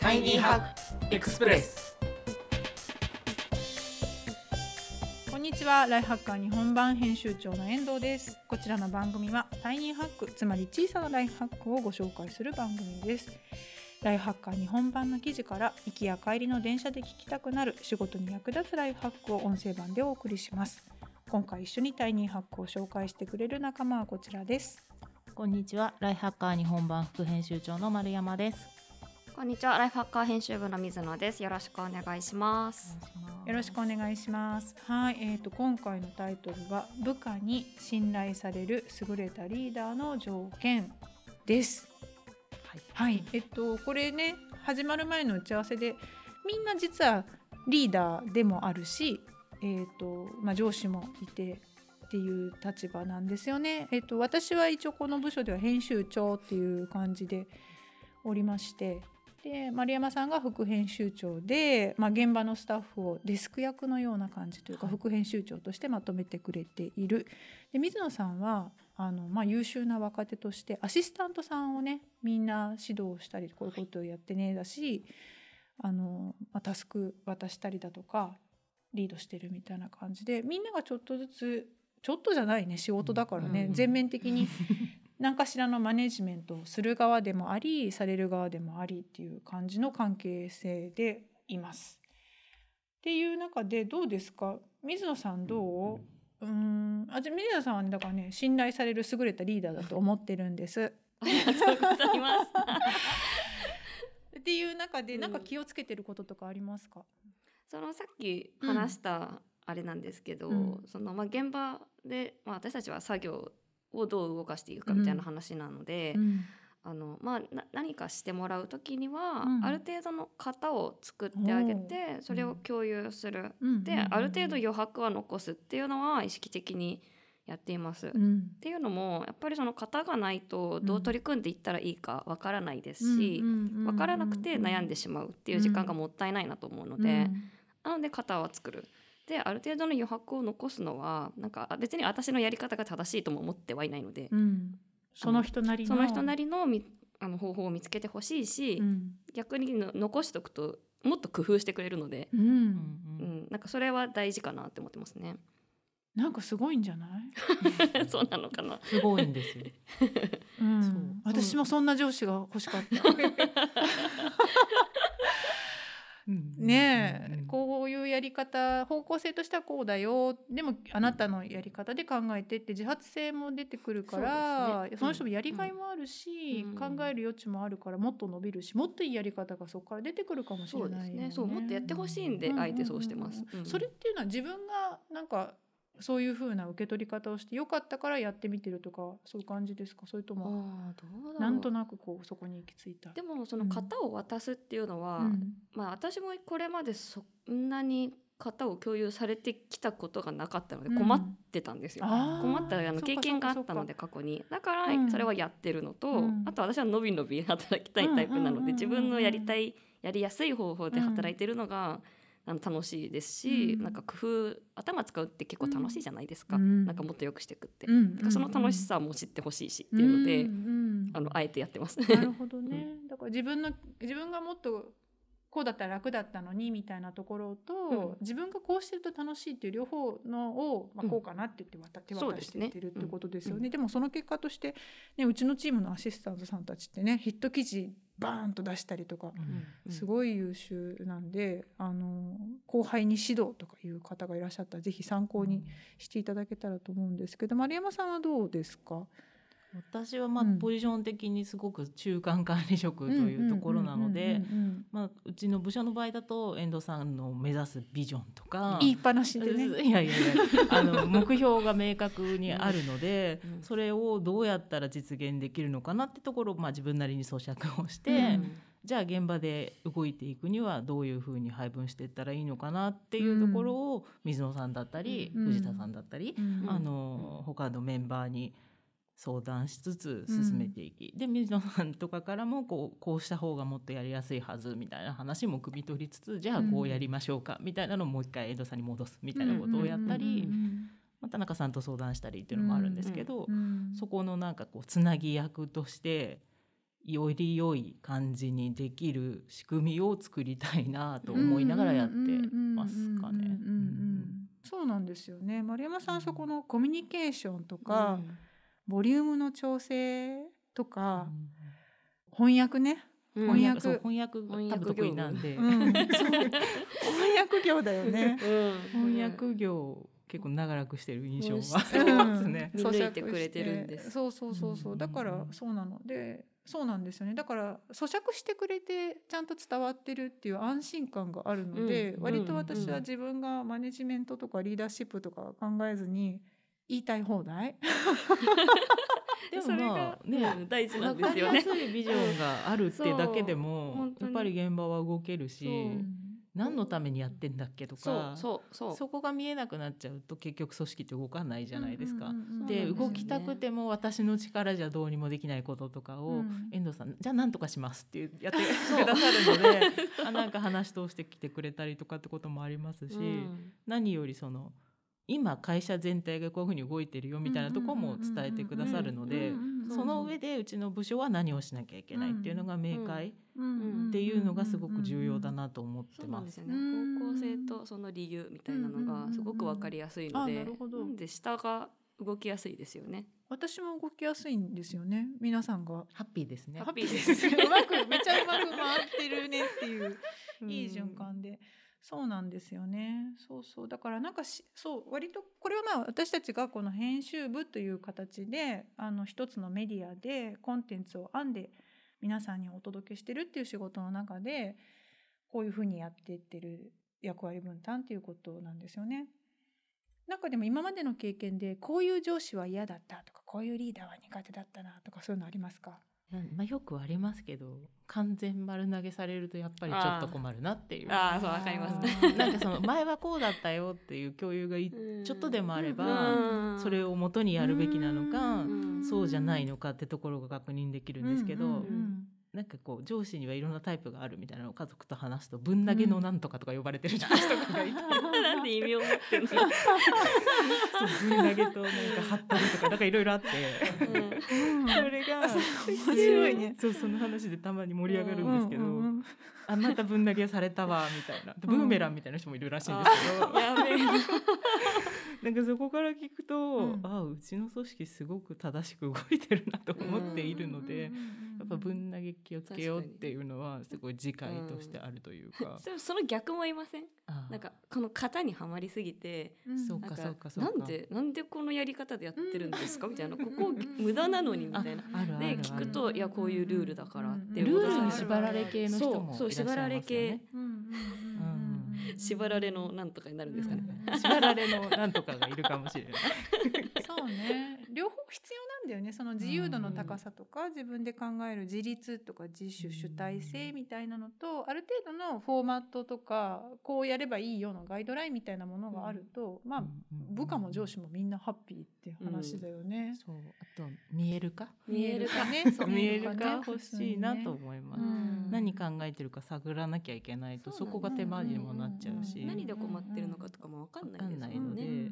タイニーハックエクスプレス。こんにちは。ライフハッカー日本版編集長の遠藤です。こちらの番組はタイニーハックつまり小さなライフハックをご紹介する番組です。ライフハッカー日本版の記事から行きや帰りの電車で聞きたくなる仕事に役立つライフハックを音声版でお送りします。今回一緒にタイニーハックを紹介してくれる仲間はこちらです。こんにちは、ライフハッカー日本版副編集長の丸山です。こんにちは、ライフハッカー編集部の水野です。よろしくお願いします。よろしくお願いします。はい、えー、と今回のタイトルは部下に信頼される優れたリーダーの条件です。はい、はい、えっとこれね始まる前の打ち合わせでみんな実はリーダーでもあるし、えーとまあ、上司もいてっていう立場なんですよね。えっと私は一応この部署では編集長っていう感じでおりましてで丸山さんが副編集長で、まあ、現場のスタッフをデスク役のような感じというか、はい。副編集長としてまとめてくれている。で水野さんはあの、まあ、優秀な若手としてアシスタントさんをねみんな指導したりこういうことをやってねだしあの、まあ、タスク渡したりだとかリードしてるみたいな感じでみんながちょっとずつちょっとじゃないね仕事だからね、うん。全面的に何かしらのマネジメントをする側でもありされる側でもありっていう感じの関係性でいます。っていう中でどうですか？水野さんどう？うーんあじゃあ水野さんはねだからね信頼される優れたリーダーだと思ってるんです。ありがとうございます。っていう中でうんなんか気をつけてることとかありますか、そのさっき話したあれなんですけど、うんそのまあ現場でまあ私たちは作業をどう動かしていくかみたいな話なので、うん。あのまあな何かしてもらう時には、うん。ある程度の型を作ってあげてそれを共有する。うん。で、ある程度余白は残すっていうのは意識的にやっています。うん。っていうのもやっぱりその型がないとどう取り組んでいったらいいかわからないですし、わからなくて悩んでしまうっていう時間がもったいないなと思うので、なので型は作る。である程度の余白を残すのはなんか別に私のやり方が正しいとも思ってはいないので、うん。その人なりのその人なりのみあの方法を見つけてほしいし、うん。逆にの残しておくともっと工夫してくれるので、うん。うんうん。なんかそれは大事かなって思ってますね。なんかすごいんじゃない、そうなのかな。すごいんですよ。うん。そう。私もそんな上司が欲しかった。ねえ、やり方方向性としてはこうだよでもあなたのやり方で考えてって自発性も出てくるからねその人もやりがいもあるし、うん考える余地もあるからもっと伸びるしもっといいやり方がそこから出てくるかもしれないよね。そうですね。そうもっとやってほしいんで、うんあえてそうしてます。うんそれっていうのは自分がなんかそういう風な受け取り方をしてよかったからやってみてるとかそういう感じですか？それともなんとなくこうそこに行き着いた。でもその型を渡すっていうのは、うん。まあ私もこれまでそんなに型を共有されてきたことがなかったのでうん。困ってたんですよ。あー困ったあの経験があったので過去に。だからうん。それはやってるのと、うん。あと私はのびのび働きたいタイプなうんうんうんうんので自分のやりたいやりやすい方法で働いてるのが、あの楽しいですし、うん。なんか工夫頭使うって結構楽しいじゃないですか、うん。なんかもっと良くしていくって、うん。なんかその楽しさも知ってほしいしっていうので、うんうんあのあえてやってます。なるほどね。だから自分の自分がもっとこうだったら楽だったのにみたいなところと、うん。自分がこうしてると楽しいっていう両方のを、まあ、うん。こうかなって言って渡手渡してってるってことですようね。でもその結果として、ね、うちのチームのアシスタントさんたちってねヒット記事バーンと出したりとか。うん。すごい優秀なんで、あの後輩に指導とかいう方がいらっしゃったらぜひ参考にしていただけたらと思うんですけど丸山さんはどうですか？私はまあうん。ポジション的にすごく中間管理職というところなのでうちの部署の場合だと遠藤さんの目指すビジョンとか言いっぱなしでね。いやいやいやあの目標が明確にあるので、うん。それをどうやったら実現できるのかなってところを、まあ、自分なりに咀嚼をして、うん。じゃあ現場で動いていくにはどういうふうに配分していったらいいのかなっていうところを水野さんだったり、うん。藤田さんだったり、うん。あの他のメンバーに相談しつつ進めていき、で水野さんとかからもこうこうした方がもっとやりやすいはずみたいな話も汲み取りつつじゃあこうやりましょうかみたいなのをもう一回江戸さんに戻すみたいなことをやったり、まあ田中さんと相談したりっていうのもあるんですけど、うんそこのなんかこうつなぎ役としてより良い感じにできる仕組みを作りたいなと思いながらやってますかね。そうなんですよね。丸山さんそこのコミュニケーションとか、ボリュームの調整とか、翻訳ね。翻訳。翻訳多分得意なんで、翻訳業だよね、翻訳業結構長らくしてる印象はあますね。見抜いてくれてるんです。そうそうそうそう。だからそうなの。で、そうなんですよね。だから咀嚼してくれてちゃんと伝わってるっていう安心感があるので、うん、割と私は自分がマネジメントとかリーダーシップとか考えずに言いたい放題？でもまあね、大事なんですよね。ビジョンがあるってだけでもやっぱり現場は動けるし。何のためにやってんだっけとかそこが見えなくなっちゃうと結局組織って動かないじゃないですか。で動きたくても私の力じゃどうにもできないこととかを、遠藤さんじゃあ何とかしますってやってくださるのであなんか話通してきてくれたりとかってこともありますし、何よりその。今会社全体がこういうふうに動いてるよみたいなとこも伝えてくださるのでその上でうちの部署は何をしなきゃいけないっていうのが明快っていうのがすごく重要だなと思ってます。すね、方向性とその理由みたいなのがすごくわかりやすいので、なんで下が動きやすいですよね。私も動きやすいんですよね。皆さんがハッピーですね。ハッピーです。うまくめちゃうまく回ってるねっていういい循環で。そうなんですよね。そうそう。だからなんかそう割とこれはまあ私たちがこの編集部という形であの一つのメディアでコンテンツを編んで皆さんにお届けしてるっていう仕事の中でこういうふうにやっていってる役割分担っていうことなんですよね。なんかでも今までの経験でこういう上司は嫌だったとかこういうリーダーは苦手だったなとかそういうのありますか？まあ、よくありますけど完全丸投げされるとやっぱりちょっと困るなっていう。ああそうわかります。ね なんかその前はこうだったよっていう共有がちょっとでもあればそれを元にやるべきなのかそうじゃないのかってところが確認できるんですけどなんかこう上司にはいろんなタイプがあるみたいなのを家族と話すとぶん投げのなんとかとか呼ばれてる上司とかがいて、なんで意味を持ってるの？そう。ぶん投げとなんかはったりとかなんかいろいろあって、うん、それが面白いね。そうその話でたまに盛り上がるんですけど、あまたぶん投げされたわみたいな。ブーメランみたいな人もいるらしいんですけど、やべえなんかそこから聞くと、うん、あうちの組織すごく正しく動いてるなと思っているので、やっぱぶん投げ気をつけようっていうのはすごい自戒としてあるというか、うん、その逆もいません？なんかこの型にはまりすぎて、うん、そうかそうかそうか。なんでなんでこのやり方でやってるんですか？みたいなここ無駄なのにみたいな。で聞くといやこういうルールだからってルールに縛られ系の人もいらっしゃいますよね。そう縛られ系、縛られのなんとかになるんですかね、うん、縛られのなんとかがいるかもしれない。そうね。両方必要なんだよねその自由度の高さとか、自分で考える自立とか自主主体性みたいなのと、ある程度のフォーマットとかこうやればいいよのガイドラインみたいなものがあると、まあ、部下も上司もみんなハッピーっていう話だよね。そう。あと見えるか見えるかね。見えるか欲しいなと思います。何考えてるか探らなきゃいけないとそこが手間にもなっちゃうし、何で困ってるのかとかも分かんないですので、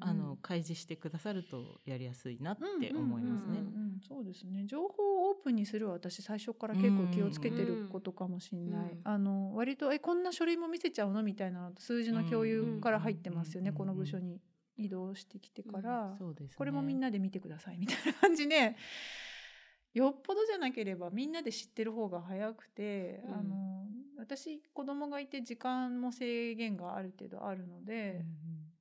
あの開示してくださるとやりやすいなって思いますね。そうですね。情報をオープンにする私最初から結構気をつけてることかもしれない、あの割とえこんな書類も見せちゃうのみたいな数字の共有から入ってますよね、この部署に移動してきてから、うんね、これもみんなで見てくださいみたいな感じで。よっぽどじゃなければみんなで知ってる方が早くて、うん、あの私子供がいて時間も制限がある程度あるので、うんうん、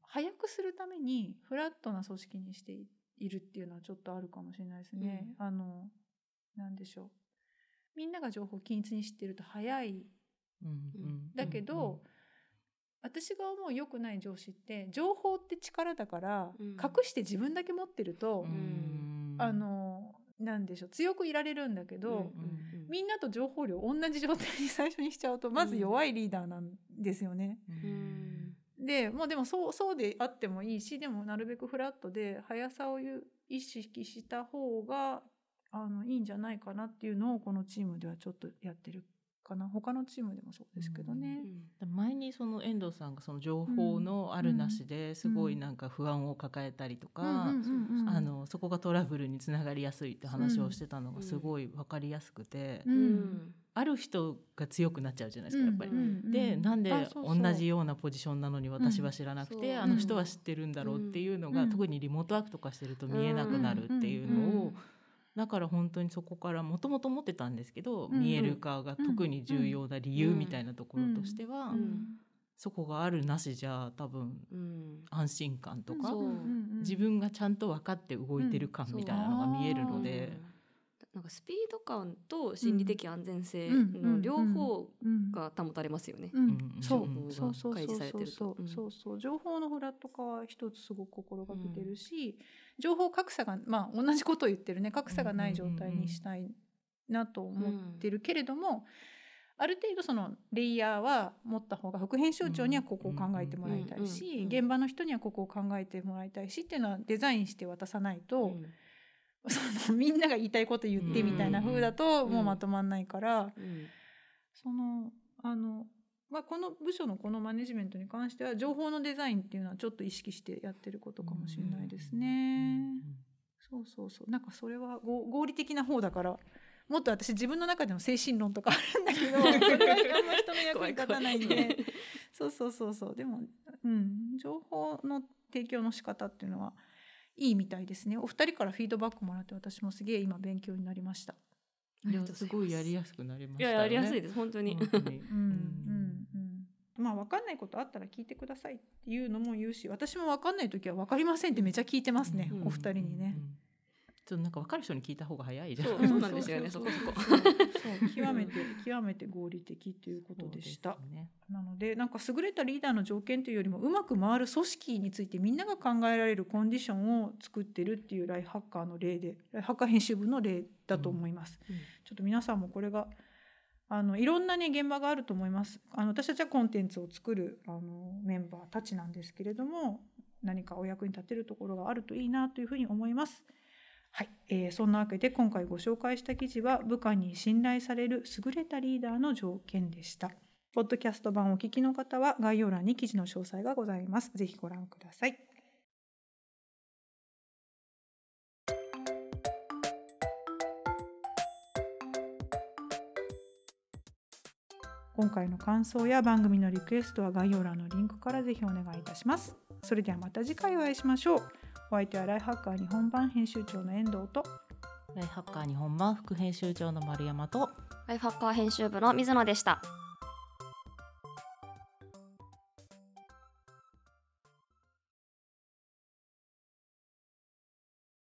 早くするためにフラットな組織にしているっていうのはちょっとあるかもしれないですね。うん、あのなんでしょう。みんなが情報を均一に知ってると早い、うんうん、だけど、うんうん。私が思う良くない上司って情報って力だから、隠して自分だけ持ってると、あのなんでしょう。強くいられるんだけど、うんうんうん、みんなと情報量同じ状態に最初にしちゃうとまず弱いリーダーなんですよね。うん、でもうでもそうそうであってもいいしでもなるべくフラットで速さを意識した方があのいいんじゃないかなっていうのをこのチームではちょっとやってるかな。他のチームでもそうですけどね。前にその遠藤さんがその情報のあるなしですごいなんか不安を抱えたりとか、あのそこがトラブルにつながりやすいって話をしてたのがすごい分かりやすくて、うん。うんある人が強くなっちゃうじゃないですかやっぱり。でなんで同じようなポジションなのに私は知らなくて、あの人は知ってるんだろうっていうのが、特にリモートワークとかしてると見えなくなるっていうのを。だから本当にそこからもともと思ってたんですけど、見える化が特に重要な理由みたいなところとしては、そこがあるなしじゃ多分安心感とか、自分がちゃんと分かって動いてる感みたいなのが見えるので。なんかスピード感と心理的安全性の両方が保たれますよね。そう。そうそうそうそう。そう情報のフラット化は一つすごく心がけてるし、情報格差がまあ同じことを言ってるね。格差がない状態にしたいなと思ってるけれども、ある程度そのレイヤーは持った方が副編集長にはここを考えてもらいたいし、現場の人にはここを考えてもらいたいしっていうのはデザインして渡さないと。その みんなが言いたいこと言ってみたいな風だともうまとまんないから、そのあの、まあ、この部署のこのマネジメントに関しては情報のデザインっていうのはちょっと意識してやってることかもしれないですね。そうそうそう。なんかそれは合理的な方だからもっと私自分の中での精神論とかあるんだけど それはあんま人の役に立たないんで。そうそうそうそう。でも、うん、情報の提供の仕方っていうのはいいみたいですね。お二人からフィードバックもらって私もすげえ今勉強になりました。いやす。ごいやりやすくなりました、ね、いややりやすいです。本当に。うんうんうんまあ分かんないことあったら聞いてくださいっていうのも言うし私も分かんない時は分かりませんってめちゃ聞いてますね、うん、お二人にね、うんちょっとなんか分かる人に聞いた方が早いじゃん。そうなんですよね。そこそこ。そう極めて極めて合理的ということでした。ね、なのでなんか優れたリーダーの条件というよりもうまく回る組織についてみんなが考えられるコンディションを作ってるっていうライフハッカーの例でライフハッカー編集部の例だと思います。うんうん、ちょっと皆さんもこれがあのいろんなね現場があると思います。あの私たちはコンテンツを作るあのメンバーたちなんですけれども何かお役に立てるところがあるといいなというふうに思います。はい、えー、そんなわけで今回ご紹介した記事は部下に信頼される優れたリーダーの条件でした。ポッドキャスト版お聞きの方は概要欄に記事の詳細がございます。ぜひご覧ください。今回の感想や番組のリクエストは概要欄のリンクからぜひお願いいたします。それではまた次回お会いしましょう。お相手はライハッカー日本版編集長の遠藤とライハッカー日本版副編集長の丸山とライフハッカー編集部の水野でした。